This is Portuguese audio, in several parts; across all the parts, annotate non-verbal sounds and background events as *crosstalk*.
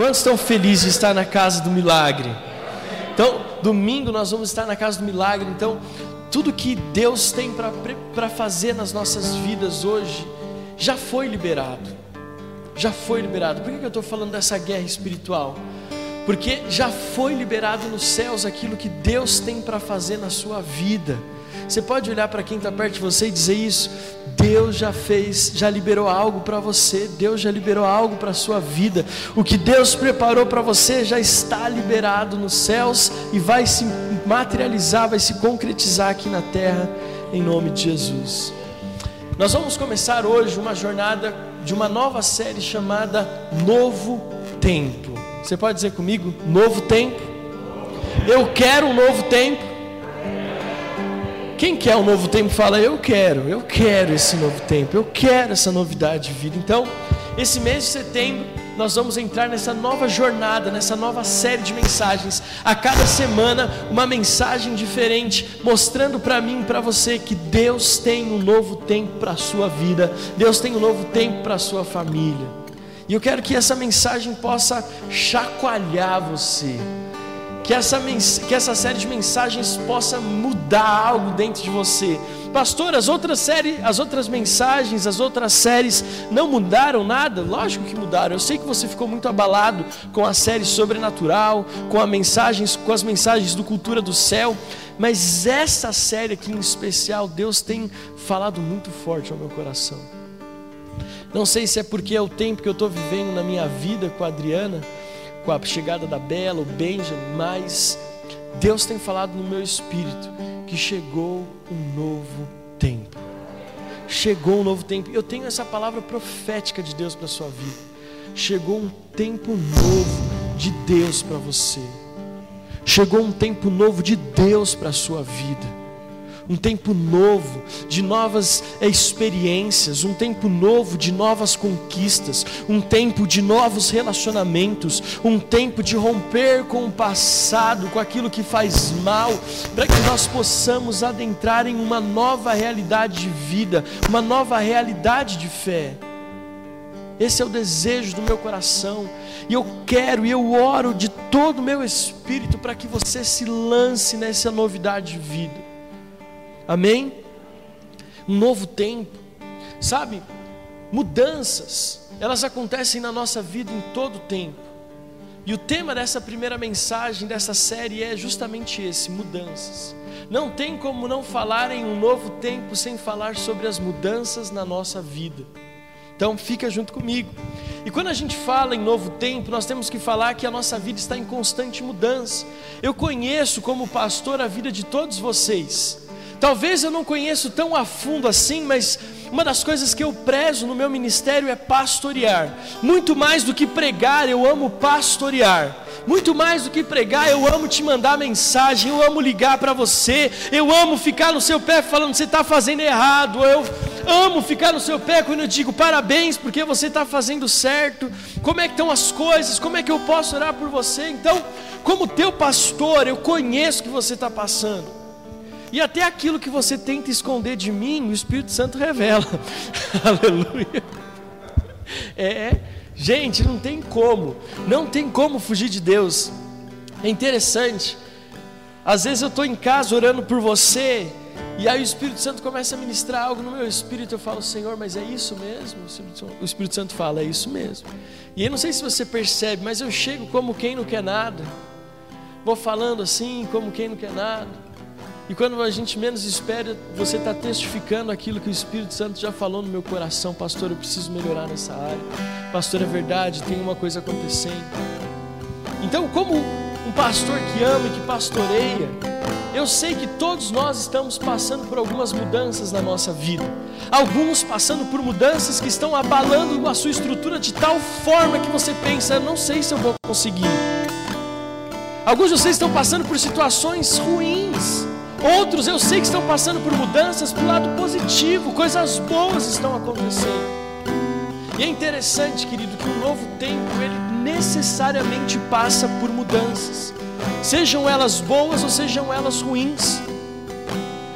Quantos estão felizes de estar na casa do milagre? Então, domingo nós vamos estar na casa do milagre. Então, tudo que Deus tem para fazer nas nossas vidas hoje já foi liberado. Já foi liberado. Por que eu estou falando dessa guerra espiritual? Porque já foi liberado nos céus aquilo que Deus tem para fazer na sua vida. Você pode olhar para quem está perto de você e dizer isso. Deus já fez, já liberou algo para você. Deus já liberou algo para a sua vida. O que Deus preparou para você já está liberado nos céus e vai se materializar, vai se concretizar aqui na terra, em nome de Jesus. Nós vamos começar hoje uma jornada de uma nova série chamada Novo Tempo. Você pode dizer comigo? Novo Tempo. Eu quero um novo tempo. Quem quer um novo tempo fala, eu quero, eu quero esse novo tempo, eu quero essa novidade de vida. Então, esse mês de setembro, nós vamos entrar nessa nova jornada, nessa nova série de mensagens. A cada semana, uma mensagem diferente, mostrando para mim e para você que Deus tem um novo tempo para a sua vida, Deus tem um novo tempo para a sua família. E eu quero que essa mensagem possa chacoalhar você que essa, que essa série de mensagens possa mudar algo dentro de você. Pastor, as outras séries, as outras mensagens, as outras séries não mudaram nada? Lógico que mudaram. Eu sei que você ficou muito abalado com a série sobrenatural, com, a mensagens, com as mensagens do Cultura do Céu, mas essa série aqui em especial, Deus tem falado muito forte ao meu coração. Não sei se é porque é o tempo que eu estou vivendo na minha vida com a Adriana, com a chegada da Bela, o Benjamin, mas Deus tem falado no meu espírito que chegou um novo tempo. Chegou um novo tempo. Eu tenho essa palavra profética de Deus para sua vida. Chegou um tempo novo de Deus para você. Chegou um tempo novo de Deus para a sua vida um tempo novo de novas experiências, um tempo novo de novas conquistas, um tempo de novos relacionamentos, um tempo de romper com o passado, com aquilo que faz mal, para que nós possamos adentrar em uma nova realidade de vida, uma nova realidade de fé. Esse é o desejo do meu coração. E eu quero e eu oro de todo o meu espírito para que você se lance nessa novidade de vida. Amém? Um novo tempo, sabe? Mudanças, elas acontecem na nossa vida em todo o tempo. E o tema dessa primeira mensagem dessa série é justamente esse: mudanças. Não tem como não falar em um novo tempo sem falar sobre as mudanças na nossa vida. Então fica junto comigo. E quando a gente fala em novo tempo, nós temos que falar que a nossa vida está em constante mudança. Eu conheço como pastor a vida de todos vocês. Talvez eu não conheço tão a fundo assim, mas uma das coisas que eu prezo no meu ministério é pastorear. Muito mais do que pregar, eu amo pastorear. Muito mais do que pregar, eu amo te mandar mensagem, eu amo ligar para você, eu amo ficar no seu pé falando você está fazendo errado, eu amo ficar no seu pé quando eu digo parabéns porque você está fazendo certo, como é que estão as coisas, como é que eu posso orar por você. Então, como teu pastor, eu conheço o que você está passando. E até aquilo que você tenta esconder de mim, o Espírito Santo revela. *laughs* Aleluia. É, é, gente, não tem como, não tem como fugir de Deus. É interessante. Às vezes eu estou em casa orando por você, e aí o Espírito Santo começa a ministrar algo no meu espírito. Eu falo, Senhor, mas é isso mesmo? O Espírito Santo fala, é isso mesmo. E eu não sei se você percebe, mas eu chego como quem não quer nada. Vou falando assim, como quem não quer nada. E quando a gente menos espera, você está testificando aquilo que o Espírito Santo já falou no meu coração, pastor. Eu preciso melhorar nessa área, pastor. É verdade, tem uma coisa acontecendo. Então, como um pastor que ama e que pastoreia, eu sei que todos nós estamos passando por algumas mudanças na nossa vida. Alguns passando por mudanças que estão abalando a sua estrutura de tal forma que você pensa, não sei se eu vou conseguir. Alguns de vocês estão passando por situações ruins Outros eu sei que estão passando por mudanças para o lado positivo, coisas boas estão acontecendo. E é interessante, querido, que o novo tempo ele necessariamente passa por mudanças, sejam elas boas ou sejam elas ruins.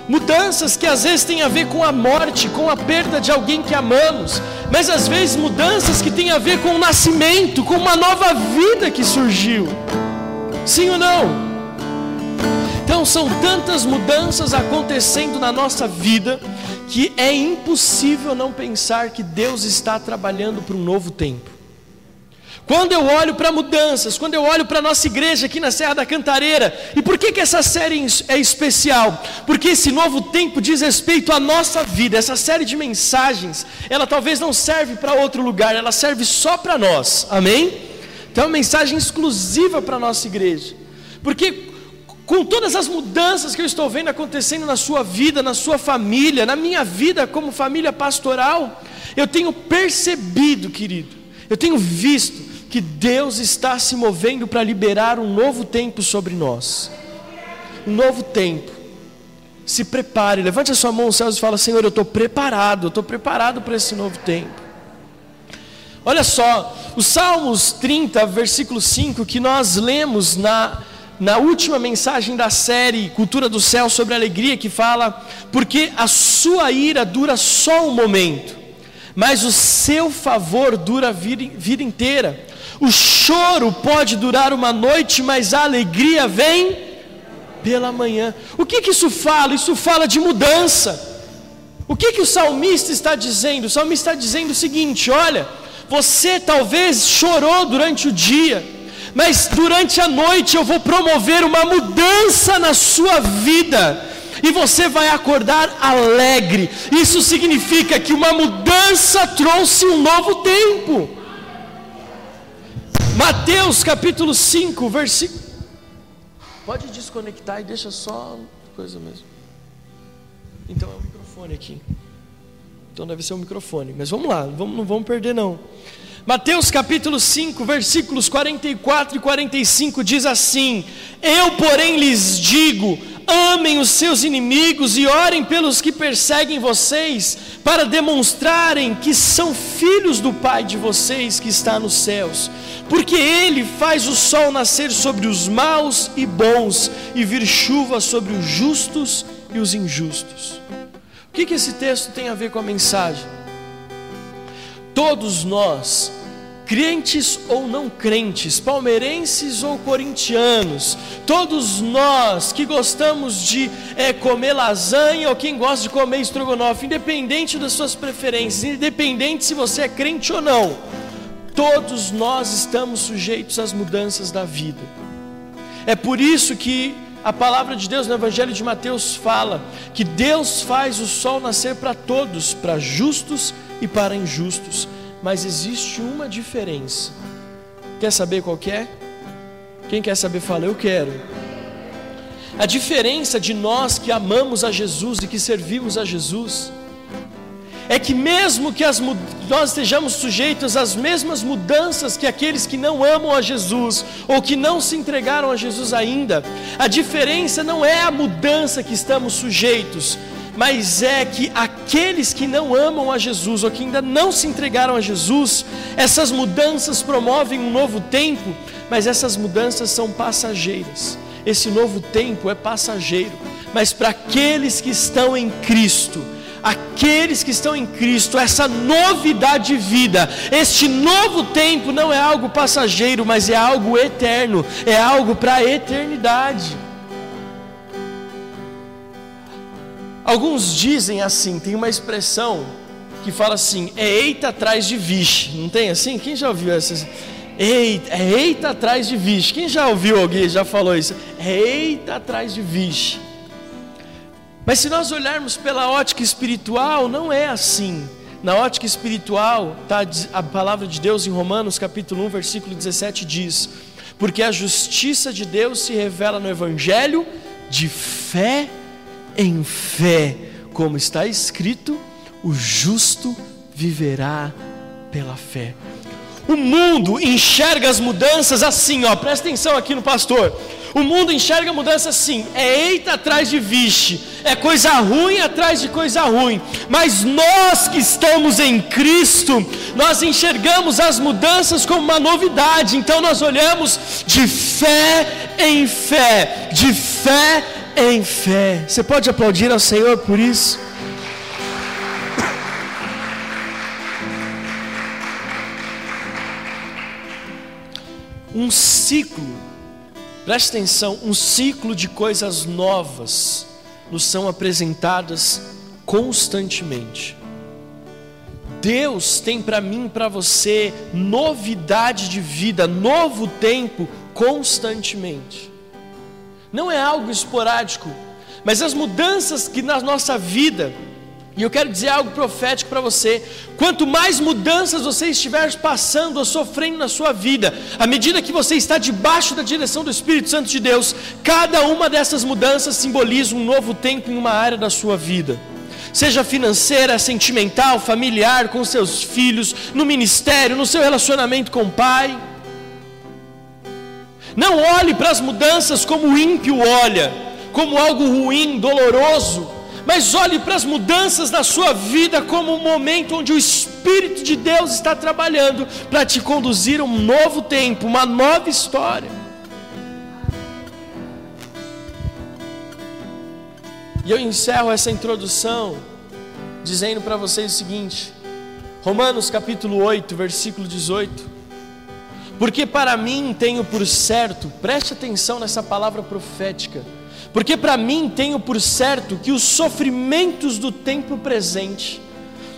Mudanças que às vezes têm a ver com a morte, com a perda de alguém que amamos, mas às vezes mudanças que têm a ver com o nascimento, com uma nova vida que surgiu. Sim ou não? Então são tantas mudanças acontecendo na nossa vida que é impossível não pensar que Deus está trabalhando para um novo tempo. Quando eu olho para mudanças, quando eu olho para a nossa igreja aqui na Serra da Cantareira, e por que, que essa série é especial? Porque esse novo tempo diz respeito à nossa vida, essa série de mensagens, ela talvez não serve para outro lugar, ela serve só para nós, amém? Então é uma mensagem exclusiva para a nossa igreja, porque com todas as mudanças que eu estou vendo acontecendo na sua vida, na sua família, na minha vida como família pastoral, eu tenho percebido, querido, eu tenho visto que Deus está se movendo para liberar um novo tempo sobre nós. Um novo tempo. Se prepare, levante a sua mão aos céus e fala: Senhor, eu estou preparado, eu estou preparado para esse novo tempo. Olha só, o Salmos 30, versículo 5, que nós lemos na, na última mensagem da série Cultura do Céu sobre alegria, que fala: Porque a sua ira dura só um momento, mas o seu favor dura a vida, vida inteira. O choro pode durar uma noite, mas a alegria vem pela manhã. O que, que isso fala? Isso fala de mudança. O que, que o salmista está dizendo? O salmista está dizendo o seguinte: olha, você talvez chorou durante o dia, mas durante a noite eu vou promover uma mudança na sua vida e você vai acordar alegre. Isso significa que uma mudança trouxe um novo tempo. Mateus capítulo 5, versículo. Pode desconectar e deixa só coisa mesmo. Então é o microfone aqui. Então deve ser o microfone. Mas vamos lá, vamos, não vamos perder não. Mateus capítulo 5, versículos 44 e 45 diz assim: Eu, porém, lhes digo: amem os seus inimigos e orem pelos que perseguem vocês, para demonstrarem que são filhos do Pai de vocês que está nos céus porque Ele faz o sol nascer sobre os maus e bons e vir chuva sobre os justos e os injustos. O que, que esse texto tem a ver com a mensagem? Todos nós, crentes ou não crentes, palmeirenses ou corintianos, todos nós que gostamos de é, comer lasanha ou quem gosta de comer estrogonofe, independente das suas preferências, independente se você é crente ou não, Todos nós estamos sujeitos às mudanças da vida. É por isso que a palavra de Deus no Evangelho de Mateus fala que Deus faz o sol nascer para todos, para justos e para injustos. Mas existe uma diferença. Quer saber qual que é? Quem quer saber, fala, eu quero. A diferença de nós que amamos a Jesus e que servimos a Jesus é que mesmo que as, nós estejamos sujeitos às mesmas mudanças que aqueles que não amam a Jesus ou que não se entregaram a Jesus ainda, a diferença não é a mudança que estamos sujeitos, mas é que aqueles que não amam a Jesus ou que ainda não se entregaram a Jesus, essas mudanças promovem um novo tempo, mas essas mudanças são passageiras. Esse novo tempo é passageiro, mas para aqueles que estão em Cristo, aqueles que estão em Cristo, essa novidade de vida, este novo tempo não é algo passageiro, mas é algo eterno, é algo para a eternidade. Alguns dizem assim, tem uma expressão que fala assim: é eita atrás de vixe, não tem assim? Quem já ouviu essa? Eita, é eita atrás de vixe. Quem já ouviu alguém já falou isso? É eita atrás de vixe. Mas se nós olharmos pela ótica espiritual, não é assim. Na ótica espiritual, tá, a palavra de Deus em Romanos capítulo 1, versículo 17 diz: Porque a justiça de Deus se revela no Evangelho de fé em fé, como está escrito: o justo viverá pela fé. O mundo enxerga as mudanças assim, ó, presta atenção aqui no pastor. O mundo enxerga a mudança assim: é eita atrás de vixe, é coisa ruim atrás de coisa ruim. Mas nós que estamos em Cristo, nós enxergamos as mudanças como uma novidade. Então nós olhamos de fé em fé, de fé em fé. Você pode aplaudir ao Senhor por isso? Um ciclo, preste atenção, um ciclo de coisas novas nos são apresentadas constantemente. Deus tem para mim, para você, novidade de vida, novo tempo constantemente. Não é algo esporádico, mas as mudanças que na nossa vida, e eu quero dizer algo profético para você: quanto mais mudanças você estiver passando ou sofrendo na sua vida, à medida que você está debaixo da direção do Espírito Santo de Deus, cada uma dessas mudanças simboliza um novo tempo em uma área da sua vida seja financeira, sentimental, familiar, com seus filhos, no ministério, no seu relacionamento com o pai. Não olhe para as mudanças como o ímpio olha, como algo ruim, doloroso, mas olhe para as mudanças na sua vida como um momento onde o Espírito de Deus está trabalhando para te conduzir a um novo tempo, uma nova história. E eu encerro essa introdução dizendo para vocês o seguinte: Romanos capítulo 8, versículo 18. Porque para mim tenho por certo, preste atenção nessa palavra profética, porque para mim tenho por certo que os sofrimentos do tempo presente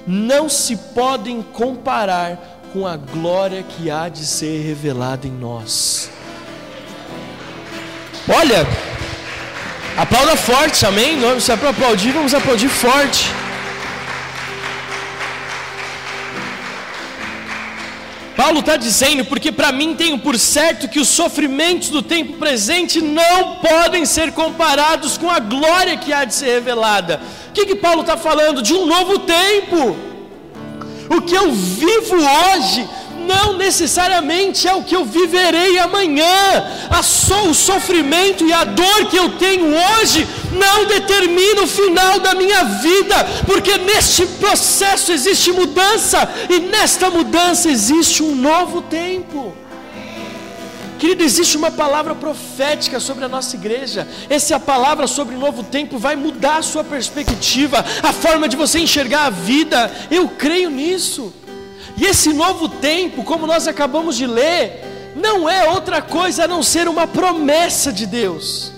não se podem comparar com a glória que há de ser revelada em nós. Olha, Aplauda forte, amém? Se é aplaudir, vamos aplaudir forte. Paulo está dizendo, porque para mim tenho por certo que os sofrimentos do tempo presente não podem ser comparados com a glória que há de ser revelada. O que, que Paulo está falando? De um novo tempo. O que eu vivo hoje não necessariamente é o que eu viverei amanhã. A so, o sofrimento e a dor que eu tenho hoje não determina o final da minha vida, porque neste processo existe mudança e nesta mudança existe um novo tempo. Querido, existe uma palavra profética sobre a nossa igreja. Essa é palavra sobre o novo tempo vai mudar a sua perspectiva, a forma de você enxergar a vida. Eu creio nisso. E esse novo tempo, como nós acabamos de ler, não é outra coisa a não ser uma promessa de Deus.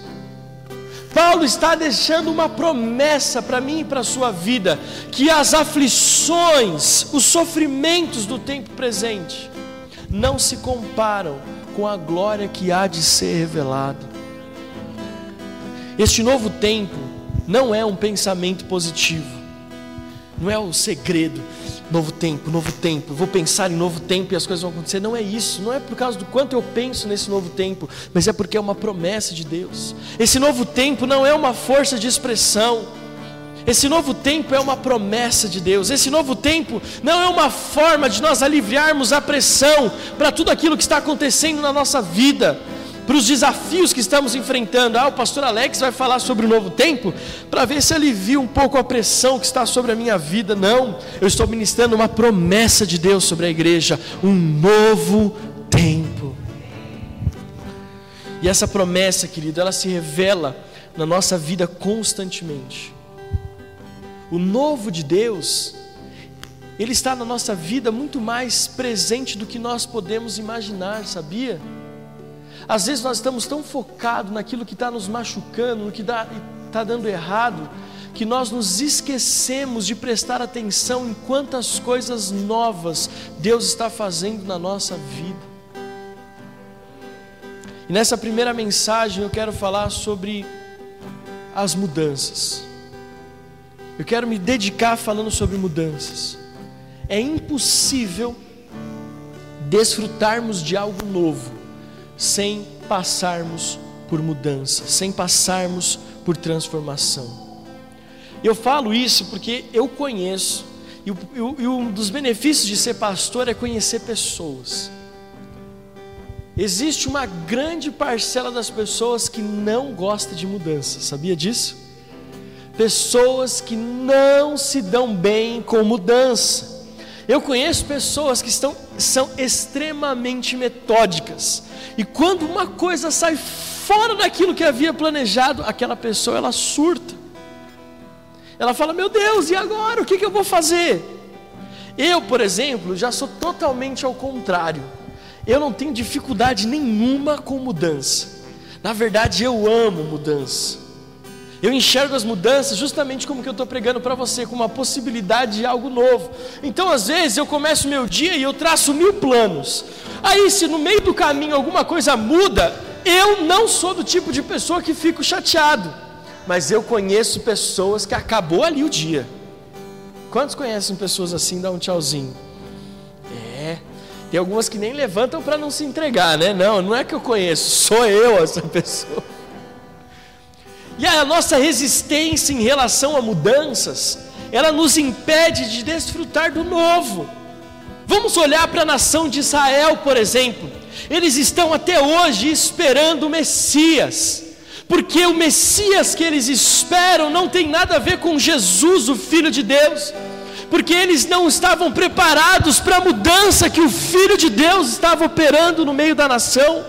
Paulo está deixando uma promessa para mim e para a sua vida: que as aflições, os sofrimentos do tempo presente, não se comparam com a glória que há de ser revelada. Este novo tempo não é um pensamento positivo, não é o segredo novo tempo, novo tempo, vou pensar em novo tempo e as coisas vão acontecer. Não é isso, não é por causa do quanto eu penso nesse novo tempo, mas é porque é uma promessa de Deus. Esse novo tempo não é uma força de expressão, esse novo tempo é uma promessa de Deus. Esse novo tempo não é uma forma de nós aliviarmos a pressão para tudo aquilo que está acontecendo na nossa vida para os desafios que estamos enfrentando. Ah, o pastor Alex vai falar sobre o novo tempo, para ver se alivia um pouco a pressão que está sobre a minha vida. Não, eu estou ministrando uma promessa de Deus sobre a igreja: um novo tempo. E essa promessa, querido, ela se revela na nossa vida constantemente. O novo de Deus, ele está na nossa vida muito mais presente do que nós podemos imaginar, sabia? Às vezes nós estamos tão focados naquilo que está nos machucando, no que está dando errado, que nós nos esquecemos de prestar atenção em quantas coisas novas Deus está fazendo na nossa vida. E nessa primeira mensagem eu quero falar sobre as mudanças. Eu quero me dedicar falando sobre mudanças. É impossível desfrutarmos de algo novo sem passarmos por mudança, sem passarmos por transformação. Eu falo isso porque eu conheço, e, e um dos benefícios de ser pastor é conhecer pessoas. Existe uma grande parcela das pessoas que não gosta de mudança, sabia disso? Pessoas que não se dão bem com mudança. Eu conheço pessoas que estão, são extremamente metódicas, e quando uma coisa sai fora daquilo que havia planejado, aquela pessoa ela surta. Ela fala: Meu Deus, e agora? O que, que eu vou fazer? Eu, por exemplo, já sou totalmente ao contrário. eu não tenho dificuldade nenhuma com mudança. Na verdade, eu amo mudança. Eu enxergo as mudanças justamente como que eu estou pregando para você, como uma possibilidade de algo novo. Então, às vezes, eu começo o meu dia e eu traço mil planos. Aí, se no meio do caminho alguma coisa muda, eu não sou do tipo de pessoa que fico chateado. Mas eu conheço pessoas que acabou ali o dia. Quantos conhecem pessoas assim? Dá um tchauzinho. É. Tem algumas que nem levantam para não se entregar, né? Não, não é que eu conheço, sou eu essa *laughs* pessoa. E a nossa resistência em relação a mudanças, ela nos impede de desfrutar do novo. Vamos olhar para a nação de Israel, por exemplo. Eles estão até hoje esperando o Messias, porque o Messias que eles esperam não tem nada a ver com Jesus, o Filho de Deus, porque eles não estavam preparados para a mudança que o Filho de Deus estava operando no meio da nação,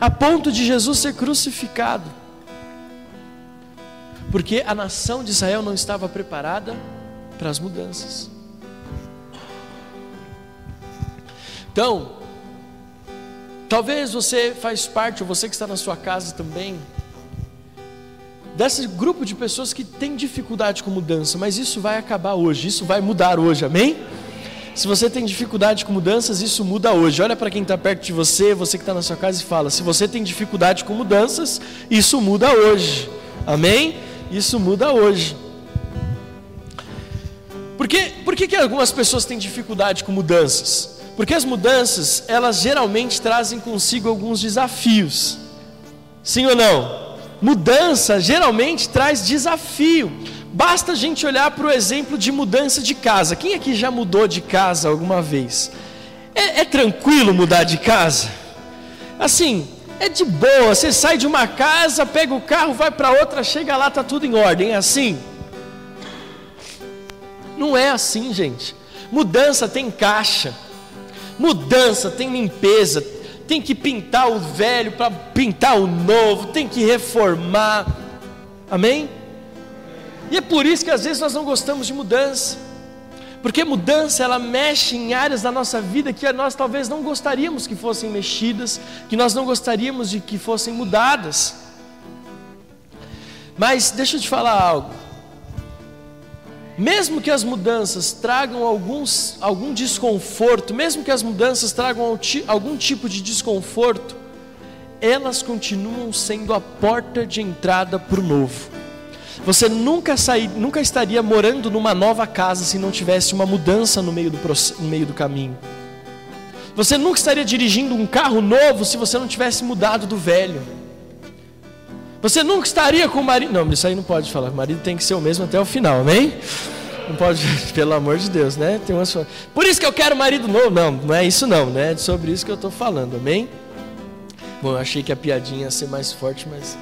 a ponto de Jesus ser crucificado porque a nação de Israel não estava preparada para as mudanças. Então, talvez você faz parte, ou você que está na sua casa também, desse grupo de pessoas que tem dificuldade com mudança, mas isso vai acabar hoje, isso vai mudar hoje, amém? Se você tem dificuldade com mudanças, isso muda hoje. Olha para quem está perto de você, você que está na sua casa e fala: se você tem dificuldade com mudanças, isso muda hoje, amém? Isso muda hoje. Por que, por que, que algumas pessoas têm dificuldade com mudanças? Porque as mudanças, elas geralmente trazem consigo alguns desafios. Sim ou não? Mudança geralmente traz desafio. Basta a gente olhar para o exemplo de mudança de casa. Quem aqui já mudou de casa alguma vez? É, é tranquilo mudar de casa? Assim, é de boa, você sai de uma casa, pega o carro, vai para outra, chega lá, tá tudo em ordem, é assim? Não é assim, gente. Mudança tem caixa. Mudança tem limpeza. Tem que pintar o velho para pintar o novo, tem que reformar. Amém? E é por isso que às vezes nós não gostamos de mudança. Porque mudança ela mexe em áreas da nossa vida que nós talvez não gostaríamos que fossem mexidas, que nós não gostaríamos de que fossem mudadas. Mas deixa eu te falar algo. Mesmo que as mudanças tragam alguns, algum desconforto, mesmo que as mudanças tragam algum tipo de desconforto, elas continuam sendo a porta de entrada para o novo. Você nunca, sair, nunca estaria morando numa nova casa se não tivesse uma mudança no meio, do, no meio do caminho. Você nunca estaria dirigindo um carro novo se você não tivesse mudado do velho. Você nunca estaria com o marido. Não, isso aí não pode falar. O marido tem que ser o mesmo até o final, amém? Não pode, *laughs* pelo amor de Deus, né? Tem umas... Por isso que eu quero marido novo. Não, não é isso não, né? É sobre isso que eu estou falando, amém? Bom, eu achei que a piadinha ia ser mais forte, mas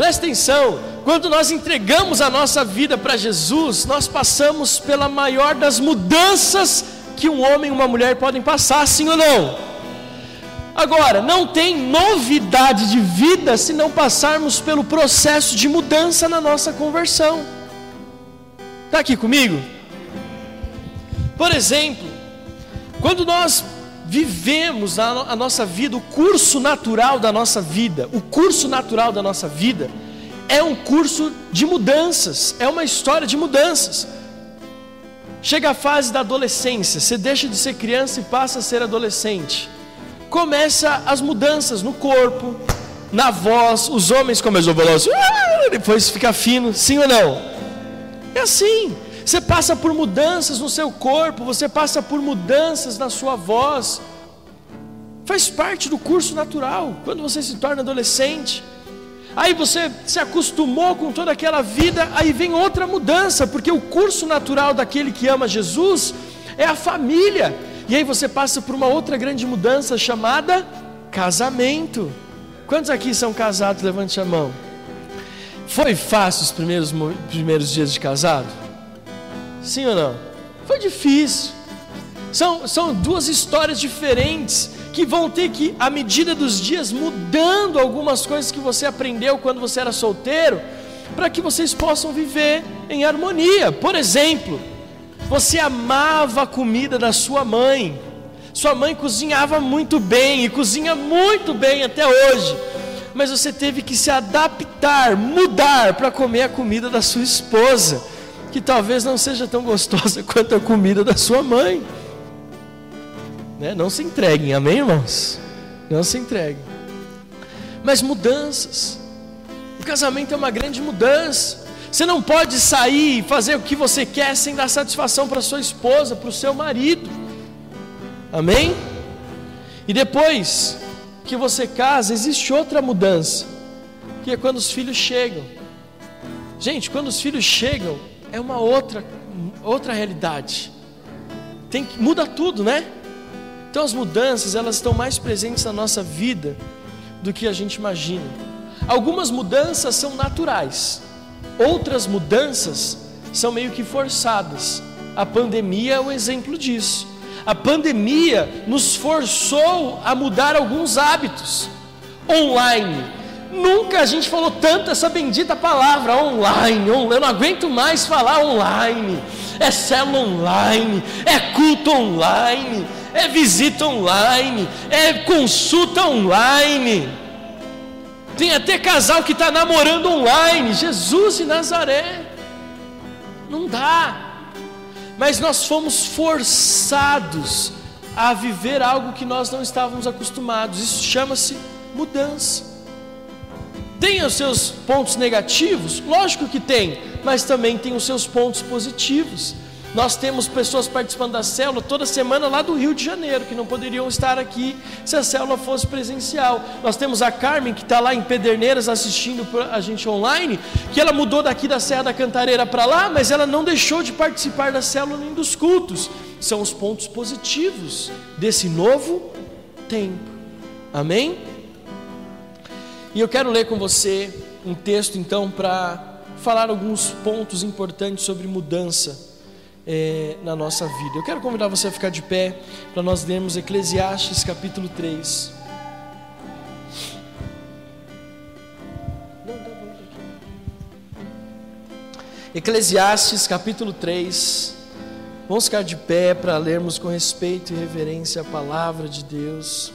Presta atenção, quando nós entregamos a nossa vida para Jesus, nós passamos pela maior das mudanças que um homem e uma mulher podem passar, sim ou não? Agora, não tem novidade de vida se não passarmos pelo processo de mudança na nossa conversão. Está aqui comigo? Por exemplo, quando nós vivemos a, a nossa vida, o curso natural da nossa vida, o curso natural da nossa vida é um curso de mudanças, é uma história de mudanças. Chega a fase da adolescência, você deixa de ser criança e passa a ser adolescente. Começa as mudanças no corpo, na voz, os homens começam a falar assim, ah", depois fica fino, sim ou não? É assim. Você passa por mudanças no seu corpo, você passa por mudanças na sua voz. Faz parte do curso natural, quando você se torna adolescente. Aí você se acostumou com toda aquela vida, aí vem outra mudança, porque o curso natural daquele que ama Jesus é a família. E aí você passa por uma outra grande mudança chamada casamento. Quantos aqui são casados? Levante a mão. Foi fácil os primeiros, primeiros dias de casado? Sim ou não? Foi difícil. São, são duas histórias diferentes que vão ter que, à medida dos dias, mudando algumas coisas que você aprendeu quando você era solteiro, para que vocês possam viver em harmonia. Por exemplo, você amava a comida da sua mãe, Sua mãe cozinhava muito bem e cozinha muito bem até hoje. Mas você teve que se adaptar, mudar para comer a comida da sua esposa, que talvez não seja tão gostosa *laughs* quanto a comida da sua mãe. Né? Não se entreguem, amém, irmãos? Não se entreguem. Mas mudanças. O casamento é uma grande mudança. Você não pode sair e fazer o que você quer sem dar satisfação para sua esposa, para o seu marido. Amém? E depois que você casa, existe outra mudança, que é quando os filhos chegam. Gente, quando os filhos chegam, é uma outra outra realidade. Tem que muda tudo, né? Então as mudanças, elas estão mais presentes na nossa vida do que a gente imagina. Algumas mudanças são naturais. Outras mudanças são meio que forçadas. A pandemia é um exemplo disso. A pandemia nos forçou a mudar alguns hábitos online. Nunca a gente falou tanto essa bendita palavra online. Eu não aguento mais falar online. É célula online, é culto online, é visita online, é consulta online. Tem até casal que está namorando online. Jesus de Nazaré. Não dá. Mas nós fomos forçados a viver algo que nós não estávamos acostumados. Isso chama-se mudança. Tem os seus pontos negativos? Lógico que tem, mas também tem os seus pontos positivos. Nós temos pessoas participando da célula toda semana lá do Rio de Janeiro, que não poderiam estar aqui se a célula fosse presencial. Nós temos a Carmen, que está lá em Pederneiras assistindo a gente online, que ela mudou daqui da Serra da Cantareira para lá, mas ela não deixou de participar da célula nem dos cultos. São os pontos positivos desse novo tempo. Amém? E eu quero ler com você um texto então para falar alguns pontos importantes sobre mudança é, na nossa vida. Eu quero convidar você a ficar de pé para nós lermos Eclesiastes capítulo 3. Eclesiastes capítulo 3. Vamos ficar de pé para lermos com respeito e reverência a palavra de Deus.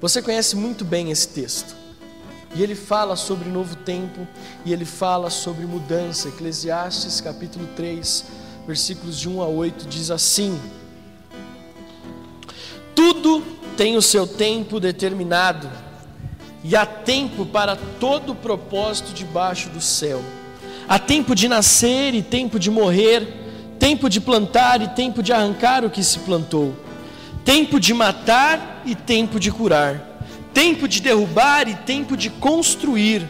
Você conhece muito bem esse texto. E ele fala sobre novo tempo e ele fala sobre mudança. Eclesiastes capítulo 3, versículos de 1 a 8 diz assim: Tudo tem o seu tempo determinado, e há tempo para todo propósito debaixo do céu. Há tempo de nascer e tempo de morrer, tempo de plantar e tempo de arrancar o que se plantou, tempo de matar e tempo de curar. Tempo de derrubar e tempo de construir,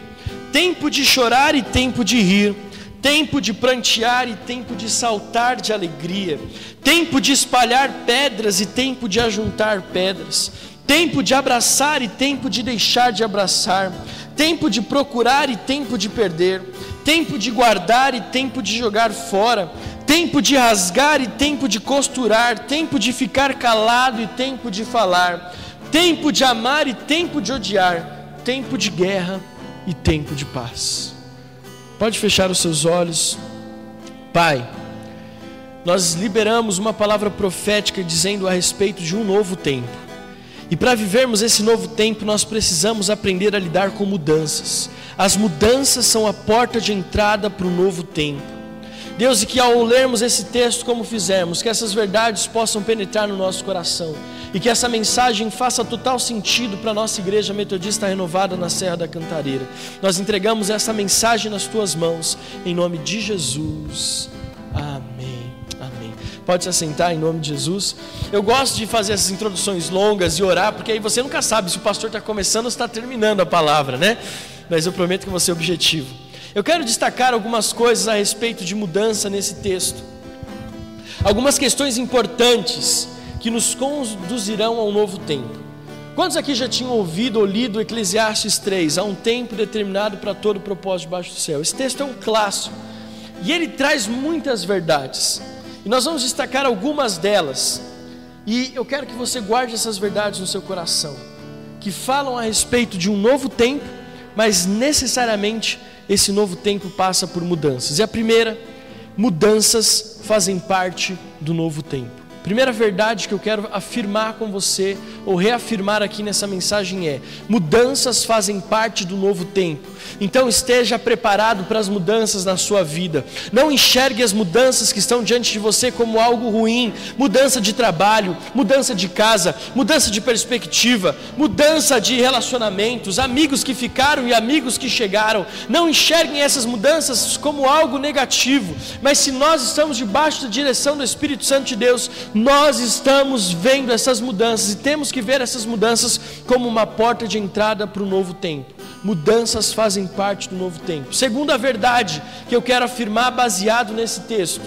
tempo de chorar e tempo de rir, tempo de prantear e tempo de saltar de alegria, tempo de espalhar pedras e tempo de ajuntar pedras, tempo de abraçar e tempo de deixar de abraçar, tempo de procurar e tempo de perder, tempo de guardar e tempo de jogar fora, tempo de rasgar e tempo de costurar, tempo de ficar calado e tempo de falar tempo de amar e tempo de odiar, tempo de guerra e tempo de paz. Pode fechar os seus olhos. Pai, nós liberamos uma palavra profética dizendo a respeito de um novo tempo. E para vivermos esse novo tempo, nós precisamos aprender a lidar com mudanças. As mudanças são a porta de entrada para o novo tempo. Deus, e que ao lermos esse texto como fizemos, que essas verdades possam penetrar no nosso coração e que essa mensagem faça total sentido para a nossa igreja metodista renovada na Serra da Cantareira. Nós entregamos essa mensagem nas tuas mãos, em nome de Jesus. Amém. Amém. Pode se assentar em nome de Jesus. Eu gosto de fazer essas introduções longas e orar, porque aí você nunca sabe se o pastor está começando ou está terminando a palavra, né? Mas eu prometo que vou ser objetivo. Eu quero destacar algumas coisas a respeito de mudança nesse texto. Algumas questões importantes que nos conduzirão a um novo tempo. Quantos aqui já tinham ouvido ou lido Eclesiastes 3? Há um tempo determinado para todo propósito debaixo do céu. Esse texto é um clássico e ele traz muitas verdades. E nós vamos destacar algumas delas. E eu quero que você guarde essas verdades no seu coração, que falam a respeito de um novo tempo, mas necessariamente esse novo tempo passa por mudanças. E a primeira, mudanças fazem parte do novo tempo. Primeira verdade que eu quero afirmar com você, ou reafirmar aqui nessa mensagem é: mudanças fazem parte do novo tempo. Então esteja preparado para as mudanças na sua vida. Não enxergue as mudanças que estão diante de você como algo ruim. Mudança de trabalho, mudança de casa, mudança de perspectiva, mudança de relacionamentos, amigos que ficaram e amigos que chegaram. Não enxerguem essas mudanças como algo negativo, mas se nós estamos debaixo da direção do Espírito Santo de Deus, nós estamos vendo essas mudanças e temos que ver essas mudanças como uma porta de entrada para o novo tempo. Mudanças fazem parte do novo tempo. Segunda verdade que eu quero afirmar baseado nesse texto.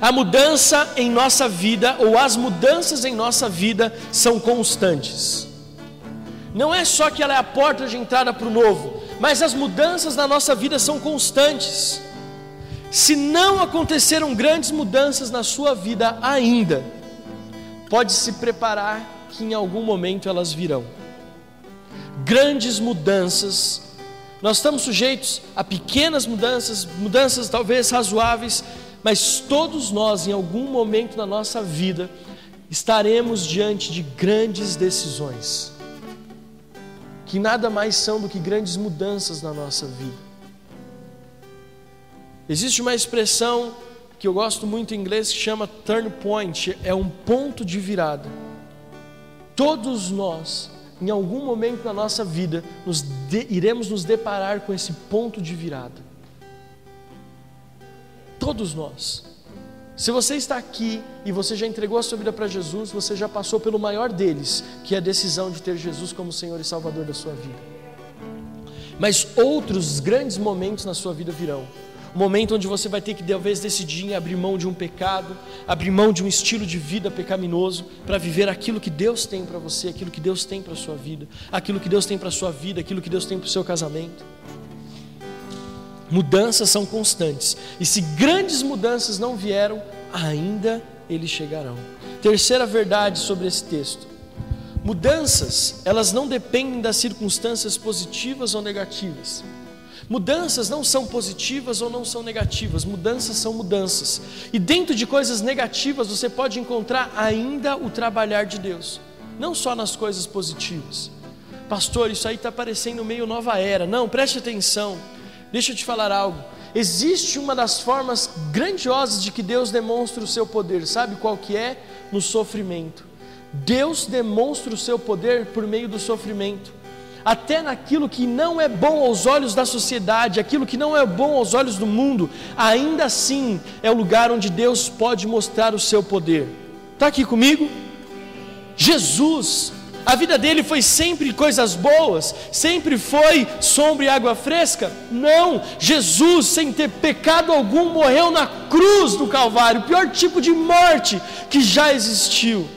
A mudança em nossa vida, ou as mudanças em nossa vida, são constantes. Não é só que ela é a porta de entrada para o novo, mas as mudanças na nossa vida são constantes. Se não aconteceram grandes mudanças na sua vida ainda, pode se preparar que em algum momento elas virão. Grandes mudanças, nós estamos sujeitos a pequenas mudanças, mudanças talvez razoáveis, mas todos nós, em algum momento na nossa vida, estaremos diante de grandes decisões, que nada mais são do que grandes mudanças na nossa vida. Existe uma expressão que eu gosto muito em inglês que chama turn point, é um ponto de virada. Todos nós, em algum momento da nossa vida, nos de, iremos nos deparar com esse ponto de virada. Todos nós. Se você está aqui e você já entregou a sua vida para Jesus, você já passou pelo maior deles, que é a decisão de ter Jesus como Senhor e Salvador da sua vida. Mas outros grandes momentos na sua vida virão momento onde você vai ter que talvez decidir em abrir mão de um pecado, abrir mão de um estilo de vida pecaminoso para viver aquilo que Deus tem para você, aquilo que Deus tem para sua vida, aquilo que Deus tem para sua vida, aquilo que Deus tem para o seu casamento. Mudanças são constantes, e se grandes mudanças não vieram, ainda eles chegarão. Terceira verdade sobre esse texto: mudanças, elas não dependem das circunstâncias positivas ou negativas. Mudanças não são positivas ou não são negativas, mudanças são mudanças. E dentro de coisas negativas você pode encontrar ainda o trabalhar de Deus, não só nas coisas positivas. Pastor, isso aí está parecendo meio nova era. Não, preste atenção, deixa eu te falar algo. Existe uma das formas grandiosas de que Deus demonstra o seu poder, sabe qual que é? No sofrimento. Deus demonstra o seu poder por meio do sofrimento até naquilo que não é bom aos olhos da sociedade, aquilo que não é bom aos olhos do mundo, ainda assim é o lugar onde Deus pode mostrar o seu poder. Está aqui comigo? Jesus, a vida dele foi sempre coisas boas, sempre foi sombra e água fresca? Não, Jesus, sem ter pecado algum, morreu na cruz do Calvário, o pior tipo de morte que já existiu.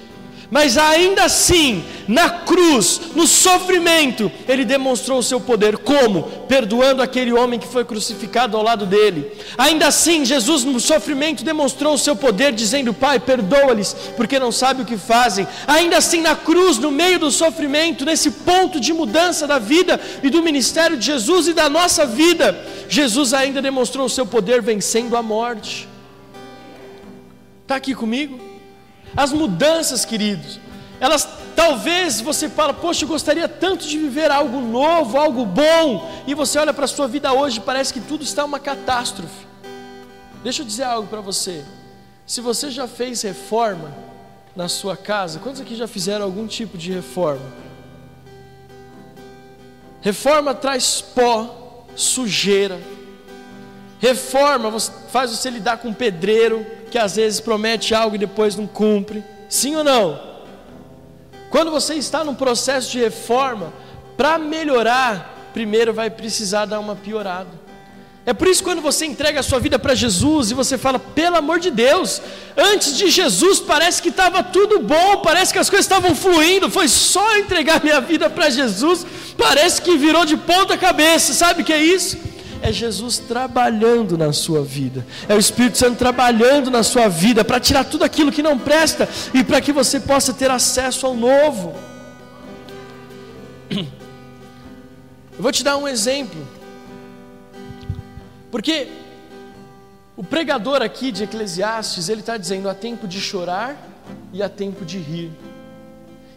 Mas ainda assim, na cruz, no sofrimento, ele demonstrou o seu poder. Como? Perdoando aquele homem que foi crucificado ao lado dele. Ainda assim, Jesus no sofrimento demonstrou o seu poder, dizendo: Pai, perdoa-lhes, porque não sabem o que fazem. Ainda assim, na cruz, no meio do sofrimento, nesse ponto de mudança da vida e do ministério de Jesus e da nossa vida, Jesus ainda demonstrou o seu poder vencendo a morte. Está aqui comigo? As mudanças, queridos, elas talvez você fala, poxa, eu gostaria tanto de viver algo novo, algo bom, e você olha para a sua vida hoje, parece que tudo está uma catástrofe. Deixa eu dizer algo para você. Se você já fez reforma na sua casa, quantos aqui já fizeram algum tipo de reforma? Reforma traz pó, sujeira. Reforma faz você lidar com pedreiro, que às vezes promete algo e depois não cumpre. Sim ou não? Quando você está num processo de reforma, para melhorar, primeiro vai precisar dar uma piorada. É por isso que quando você entrega a sua vida para Jesus e você fala, pelo amor de Deus, antes de Jesus parece que estava tudo bom, parece que as coisas estavam fluindo, foi só entregar minha vida para Jesus, parece que virou de ponta cabeça, sabe o que é isso? É Jesus trabalhando na sua vida, é o Espírito Santo trabalhando na sua vida para tirar tudo aquilo que não presta e para que você possa ter acesso ao novo. *clears throat* Eu vou te dar um exemplo, porque O pregador aqui de Eclesiastes, ele está dizendo: há tempo de chorar e há tempo de rir.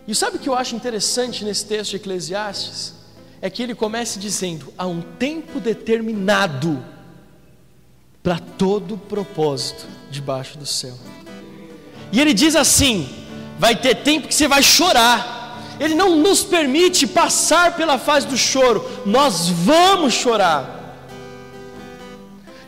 E sabe o que eu acho interessante nesse texto de Eclesiastes? É que ele começa dizendo: há um tempo determinado para todo propósito debaixo do céu. E ele diz assim: vai ter tempo que você vai chorar. Ele não nos permite passar pela fase do choro, nós vamos chorar.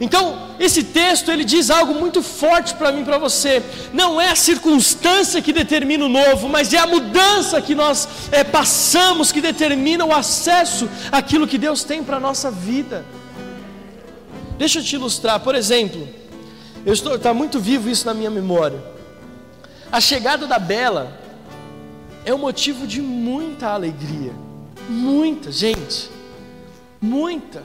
Então, esse texto ele diz algo muito forte para mim, para você. Não é a circunstância que determina o novo, mas é a mudança que nós é, passamos que determina o acesso àquilo que Deus tem para a nossa vida. Deixa eu te ilustrar, por exemplo, eu estou está muito vivo isso na minha memória. A chegada da Bela é um motivo de muita alegria, muita gente, muita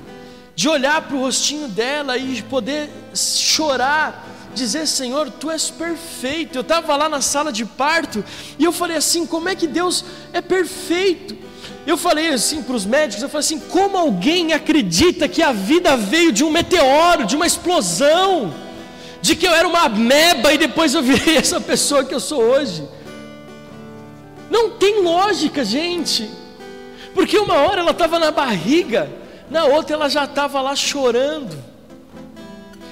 de olhar para o rostinho dela e poder chorar, dizer: Senhor, tu és perfeito. Eu estava lá na sala de parto e eu falei assim: como é que Deus é perfeito? Eu falei assim para os médicos: eu falei assim, como alguém acredita que a vida veio de um meteoro, de uma explosão, de que eu era uma ameba e depois eu virei *laughs* essa pessoa que eu sou hoje? Não tem lógica, gente, porque uma hora ela estava na barriga na outra ela já estava lá chorando.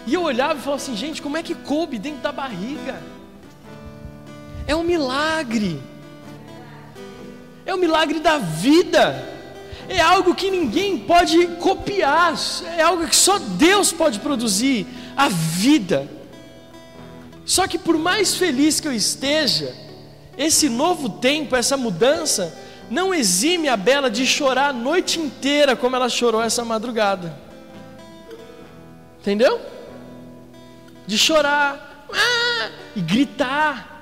E eu olhava e falava assim: gente, como é que coube dentro da barriga? É um milagre. É um milagre da vida. É algo que ninguém pode copiar. É algo que só Deus pode produzir a vida. Só que por mais feliz que eu esteja, esse novo tempo, essa mudança, não exime a Bela de chorar a noite inteira como ela chorou essa madrugada. Entendeu? De chorar ah, e gritar.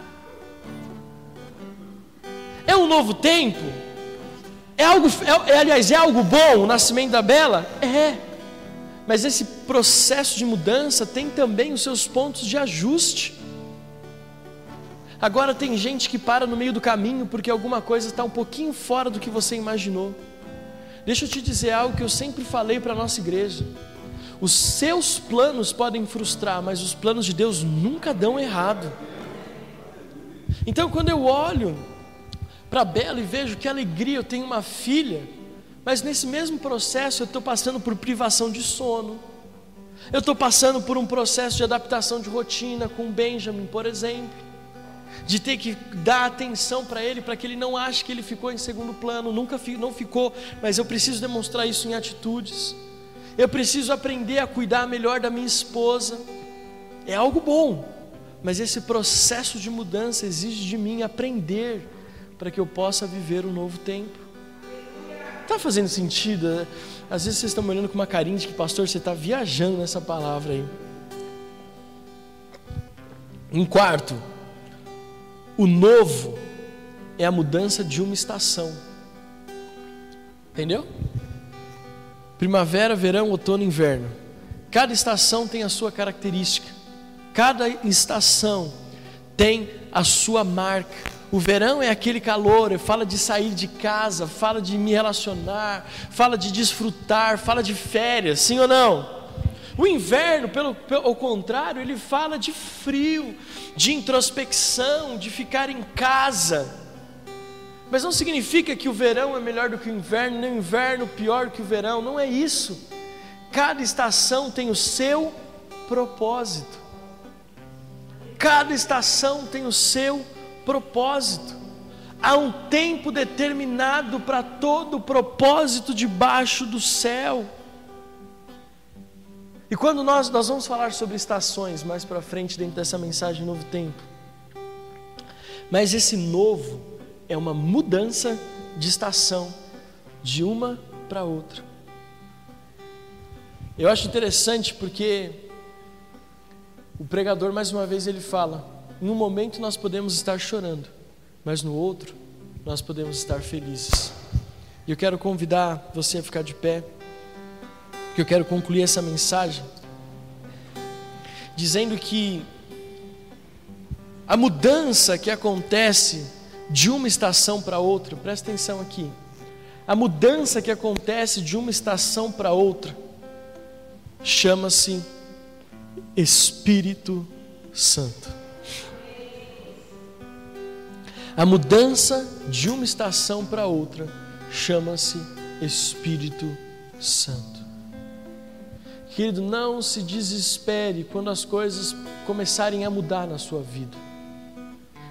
É um novo tempo? É algo, é, é, aliás, é algo bom o nascimento da Bela? É. Mas esse processo de mudança tem também os seus pontos de ajuste. Agora tem gente que para no meio do caminho porque alguma coisa está um pouquinho fora do que você imaginou. Deixa eu te dizer algo que eu sempre falei para a nossa igreja. Os seus planos podem frustrar, mas os planos de Deus nunca dão errado. Então, quando eu olho para Bela e vejo que alegria, eu tenho uma filha, mas nesse mesmo processo eu estou passando por privação de sono, eu estou passando por um processo de adaptação de rotina com Benjamin, por exemplo de ter que dar atenção para ele, para que ele não ache que ele ficou em segundo plano, nunca não ficou, mas eu preciso demonstrar isso em atitudes. Eu preciso aprender a cuidar melhor da minha esposa. É algo bom, mas esse processo de mudança exige de mim aprender para que eu possa viver um novo tempo. Está fazendo sentido? Às vezes vocês estão me olhando com uma carinha de que, pastor, você está viajando nessa palavra aí. Em quarto, o novo é a mudança de uma estação. Entendeu? Primavera, verão, outono, inverno. Cada estação tem a sua característica. Cada estação tem a sua marca. O verão é aquele calor, fala de sair de casa, fala de me relacionar, fala de desfrutar, fala de férias, sim ou não? O inverno, pelo, pelo contrário, ele fala de frio, de introspecção, de ficar em casa. Mas não significa que o verão é melhor do que o inverno, nem o inverno pior que o verão, não é isso. Cada estação tem o seu propósito. Cada estação tem o seu propósito. Há um tempo determinado para todo o propósito debaixo do céu. E quando nós, nós vamos falar sobre estações mais para frente, dentro dessa mensagem Novo Tempo. Mas esse novo é uma mudança de estação, de uma para outra. Eu acho interessante porque o pregador, mais uma vez, ele fala: em um momento nós podemos estar chorando, mas no outro nós podemos estar felizes. E eu quero convidar você a ficar de pé que eu quero concluir essa mensagem dizendo que a mudança que acontece de uma estação para outra, presta atenção aqui. A mudança que acontece de uma estação para outra chama-se Espírito Santo. A mudança de uma estação para outra chama-se Espírito Santo. Querido, não se desespere quando as coisas começarem a mudar na sua vida.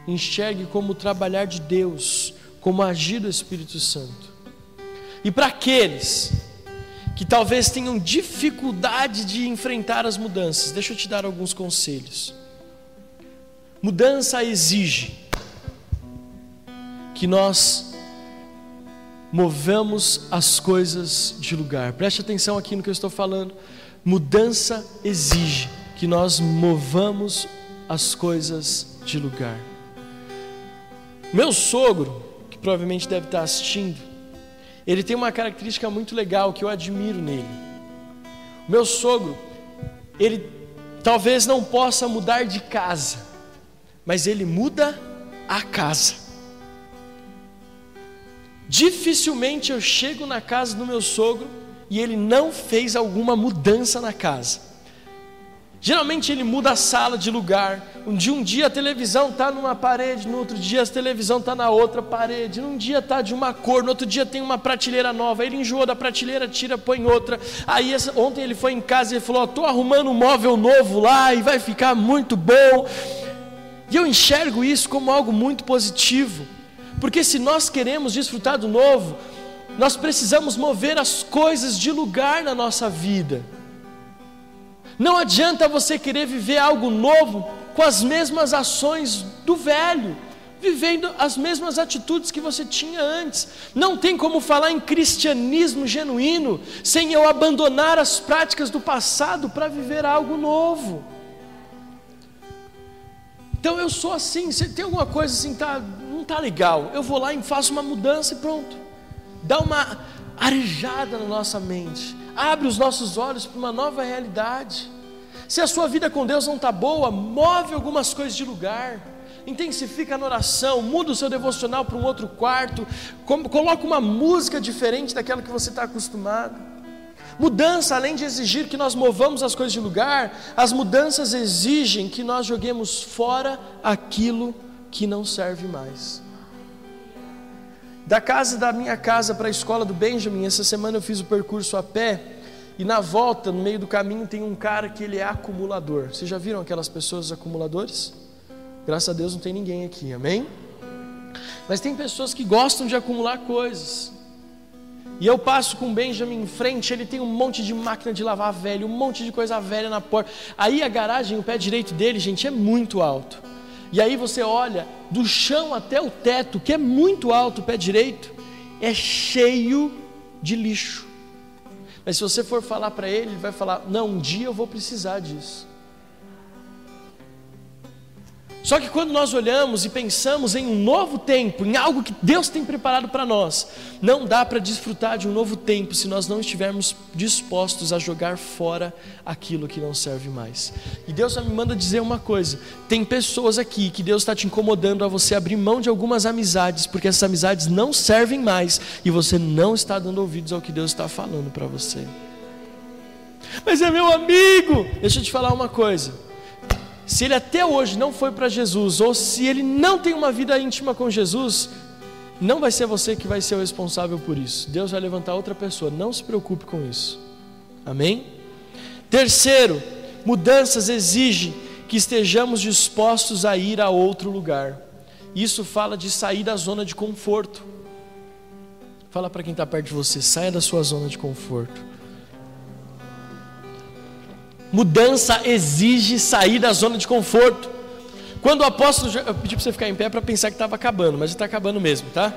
Enxergue como trabalhar de Deus, como agir do Espírito Santo. E para aqueles que talvez tenham dificuldade de enfrentar as mudanças, deixa eu te dar alguns conselhos. Mudança exige que nós movamos as coisas de lugar. Preste atenção aqui no que eu estou falando. Mudança exige que nós movamos as coisas de lugar. Meu sogro, que provavelmente deve estar assistindo, ele tem uma característica muito legal que eu admiro nele. Meu sogro, ele talvez não possa mudar de casa, mas ele muda a casa. Dificilmente eu chego na casa do meu sogro e ele não fez alguma mudança na casa. Geralmente ele muda a sala de lugar. Um dia, um dia a televisão está numa parede, no outro dia a televisão está na outra parede. Num dia está de uma cor, no outro dia tem uma prateleira nova. Ele enjoou da prateleira, tira, põe outra. Aí ontem ele foi em casa e falou: Estou arrumando um móvel novo lá e vai ficar muito bom. E eu enxergo isso como algo muito positivo, porque se nós queremos desfrutar do novo, nós precisamos mover as coisas de lugar na nossa vida. Não adianta você querer viver algo novo com as mesmas ações do velho, vivendo as mesmas atitudes que você tinha antes. Não tem como falar em cristianismo genuíno sem eu abandonar as práticas do passado para viver algo novo. Então eu sou assim, se tem alguma coisa assim, tá, não tá legal, eu vou lá e faço uma mudança e pronto. Dá uma arejada na nossa mente abre os nossos olhos para uma nova realidade. Se a sua vida com Deus não está boa, move algumas coisas de lugar, intensifica na oração, muda o seu devocional para um outro quarto, coloca uma música diferente daquela que você está acostumado. Mudança, além de exigir que nós movamos as coisas de lugar, as mudanças exigem que nós joguemos fora aquilo que não serve mais. Da casa da minha casa para a escola do Benjamin, essa semana eu fiz o percurso a pé e na volta, no meio do caminho, tem um cara que ele é acumulador. Vocês já viram aquelas pessoas acumuladores? Graças a Deus não tem ninguém aqui, amém? Mas tem pessoas que gostam de acumular coisas. E eu passo com o Benjamin em frente, ele tem um monte de máquina de lavar velho, um monte de coisa velha na porta. Aí a garagem, o pé direito dele, gente, é muito alto. E aí você olha do chão até o teto, que é muito alto, pé direito, é cheio de lixo. Mas se você for falar para ele, ele vai falar: Não, um dia eu vou precisar disso. Só que quando nós olhamos e pensamos em um novo tempo, em algo que Deus tem preparado para nós, não dá para desfrutar de um novo tempo se nós não estivermos dispostos a jogar fora aquilo que não serve mais. E Deus me manda dizer uma coisa: tem pessoas aqui que Deus está te incomodando a você abrir mão de algumas amizades, porque essas amizades não servem mais e você não está dando ouvidos ao que Deus está falando para você. Mas é meu amigo! Deixa eu te falar uma coisa se ele até hoje não foi para Jesus, ou se ele não tem uma vida íntima com Jesus, não vai ser você que vai ser o responsável por isso. Deus vai levantar outra pessoa, não se preocupe com isso. Amém? Terceiro, mudanças exigem que estejamos dispostos a ir a outro lugar. Isso fala de sair da zona de conforto. Fala para quem está perto de você, saia da sua zona de conforto. Mudança exige sair da zona de conforto. Quando o apóstolo, eu pedi para você ficar em pé para pensar que estava acabando, mas está acabando mesmo, tá?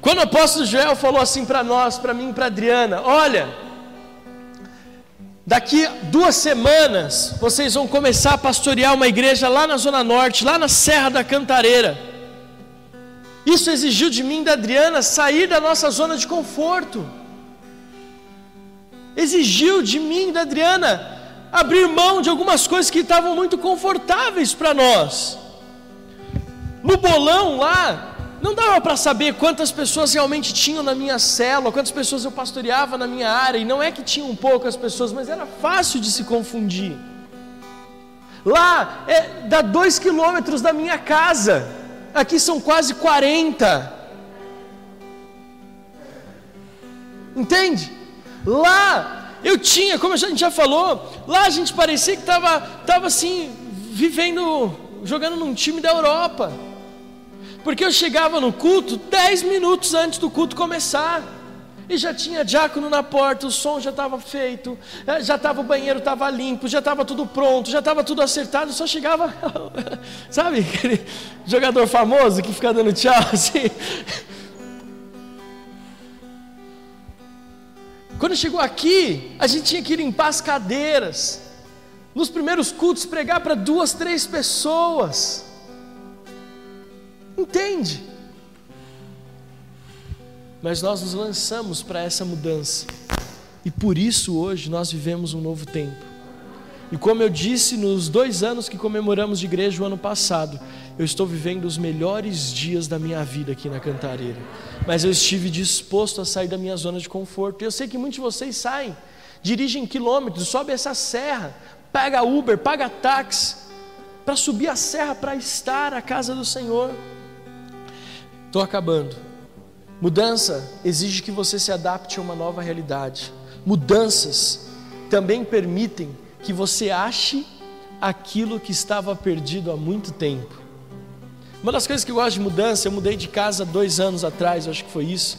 Quando o apóstolo Joel falou assim para nós, para mim para Adriana: Olha, daqui duas semanas vocês vão começar a pastorear uma igreja lá na Zona Norte, lá na Serra da Cantareira. Isso exigiu de mim da Adriana sair da nossa zona de conforto. Exigiu de mim da Adriana abrir mão de algumas coisas que estavam muito confortáveis para nós. No bolão lá, não dava para saber quantas pessoas realmente tinham na minha célula, quantas pessoas eu pastoreava na minha área, e não é que tinham poucas pessoas, mas era fácil de se confundir. Lá é, dá dois quilômetros da minha casa. Aqui são quase 40. Entende? Lá eu tinha, como a gente já falou, lá a gente parecia que estava tava assim, vivendo, jogando num time da Europa. Porque eu chegava no culto 10 minutos antes do culto começar. E já tinha diácono na porta, o som já estava feito, eh, já estava o banheiro estava limpo, já estava tudo pronto, já estava tudo acertado, só chegava, *laughs* sabe, aquele jogador famoso que fica dando tchau *laughs* assim. Quando chegou aqui, a gente tinha que limpar as cadeiras. Nos primeiros cultos, pregar para duas, três pessoas. Entende? Mas nós nos lançamos para essa mudança. E por isso hoje nós vivemos um novo tempo. E como eu disse nos dois anos que comemoramos de igreja o ano passado, eu estou vivendo os melhores dias da minha vida aqui na Cantareira. Mas eu estive disposto a sair da minha zona de conforto. E eu sei que muitos de vocês saem, dirigem quilômetros, sobem essa serra, paga Uber, paga táxi, para subir a serra para estar à casa do Senhor. Estou acabando. Mudança exige que você se adapte a uma nova realidade. Mudanças também permitem que você ache aquilo que estava perdido há muito tempo. Uma das coisas que eu gosto de mudança, eu mudei de casa dois anos atrás, acho que foi isso.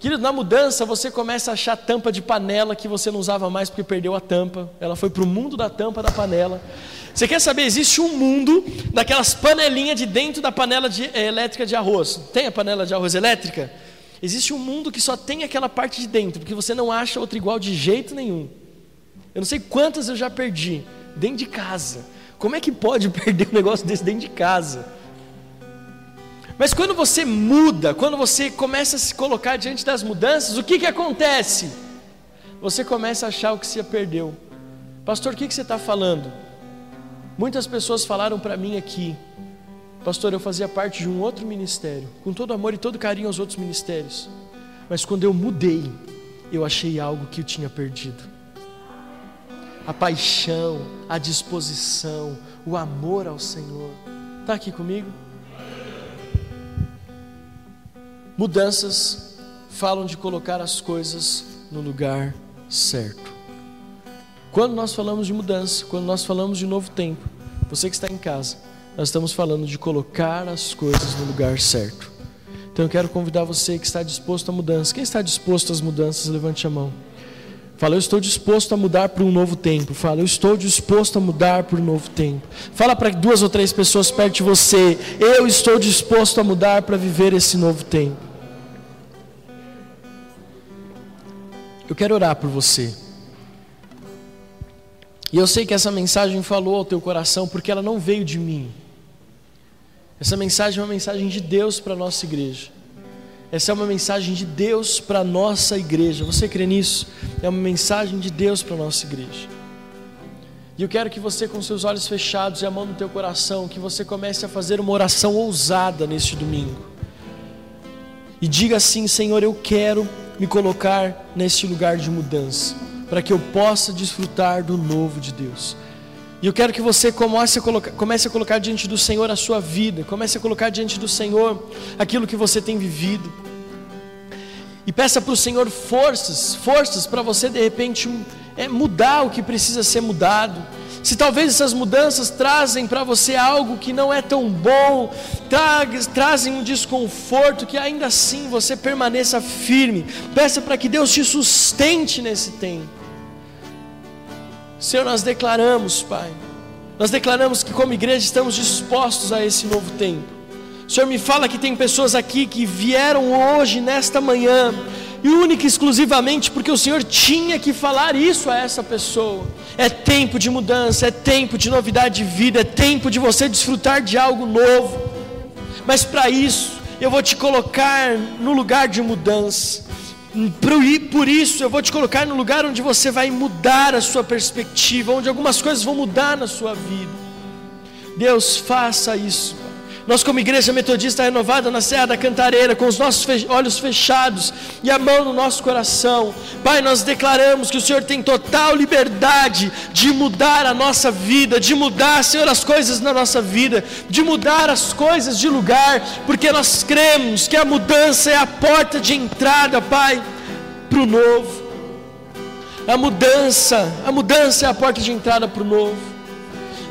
Querido, na mudança você começa a achar tampa de panela que você não usava mais porque perdeu a tampa. Ela foi para o mundo da tampa da panela. Você quer saber? Existe um mundo daquelas panelinhas de dentro da panela de, é, elétrica de arroz. Tem a panela de arroz elétrica? Existe um mundo que só tem aquela parte de dentro, porque você não acha outra igual de jeito nenhum. Eu não sei quantas eu já perdi dentro de casa. Como é que pode *laughs* perder um negócio desse dentro de casa? Mas quando você muda, quando você começa a se colocar diante das mudanças, o que, que acontece? Você começa a achar o que você perdeu. Pastor, o que, que você está falando? Muitas pessoas falaram para mim aqui, pastor, eu fazia parte de um outro ministério, com todo amor e todo carinho aos outros ministérios, mas quando eu mudei, eu achei algo que eu tinha perdido a paixão, a disposição, o amor ao Senhor. Está aqui comigo? Mudanças falam de colocar as coisas no lugar certo. Quando nós falamos de mudança, quando nós falamos de novo tempo, você que está em casa, nós estamos falando de colocar as coisas no lugar certo. Então eu quero convidar você que está disposto à mudança. Quem está disposto às mudanças, levante a mão. Fala, eu estou disposto a mudar para um novo tempo. Fala, eu estou disposto a mudar para um novo tempo. Fala para duas ou três pessoas perto de você. Eu estou disposto a mudar para viver esse novo tempo. Eu quero orar por você. E eu sei que essa mensagem falou ao teu coração porque ela não veio de mim. Essa mensagem é uma mensagem de Deus para a nossa igreja. Essa é uma mensagem de Deus para a nossa igreja. Você crê nisso? É uma mensagem de Deus para a nossa igreja. E eu quero que você, com seus olhos fechados e a mão no teu coração, que você comece a fazer uma oração ousada neste domingo. E diga assim: Senhor, eu quero me colocar neste lugar de mudança, para que eu possa desfrutar do novo de Deus. E eu quero que você comece a, colocar, comece a colocar diante do Senhor a sua vida, comece a colocar diante do Senhor aquilo que você tem vivido. E peça para o Senhor forças, forças para você de repente é, mudar o que precisa ser mudado. Se talvez essas mudanças trazem para você algo que não é tão bom, tra trazem um desconforto, que ainda assim você permaneça firme. Peça para que Deus te sustente nesse tempo. Senhor, nós declaramos, Pai, nós declaramos que como igreja estamos dispostos a esse novo tempo. O Senhor me fala que tem pessoas aqui que vieram hoje, nesta manhã, e única e exclusivamente porque o Senhor tinha que falar isso a essa pessoa. É tempo de mudança, é tempo de novidade de vida, é tempo de você desfrutar de algo novo. Mas para isso, eu vou te colocar no lugar de mudança. Por isso eu vou te colocar no lugar onde você vai mudar a sua perspectiva, onde algumas coisas vão mudar na sua vida. Deus, faça isso. Nós, como igreja metodista renovada na Serra da Cantareira, com os nossos olhos fechados e a mão no nosso coração, Pai, nós declaramos que o Senhor tem total liberdade de mudar a nossa vida, de mudar, Senhor, as coisas na nossa vida, de mudar as coisas de lugar, porque nós cremos que a mudança é a porta de entrada, Pai, para o novo. A mudança, a mudança é a porta de entrada para o novo.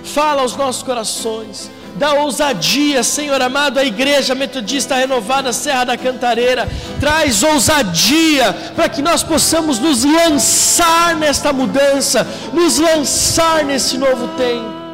Fala aos nossos corações dá ousadia, Senhor amado, a igreja metodista renovada Serra da Cantareira, traz ousadia para que nós possamos nos lançar nesta mudança, nos lançar nesse novo tempo.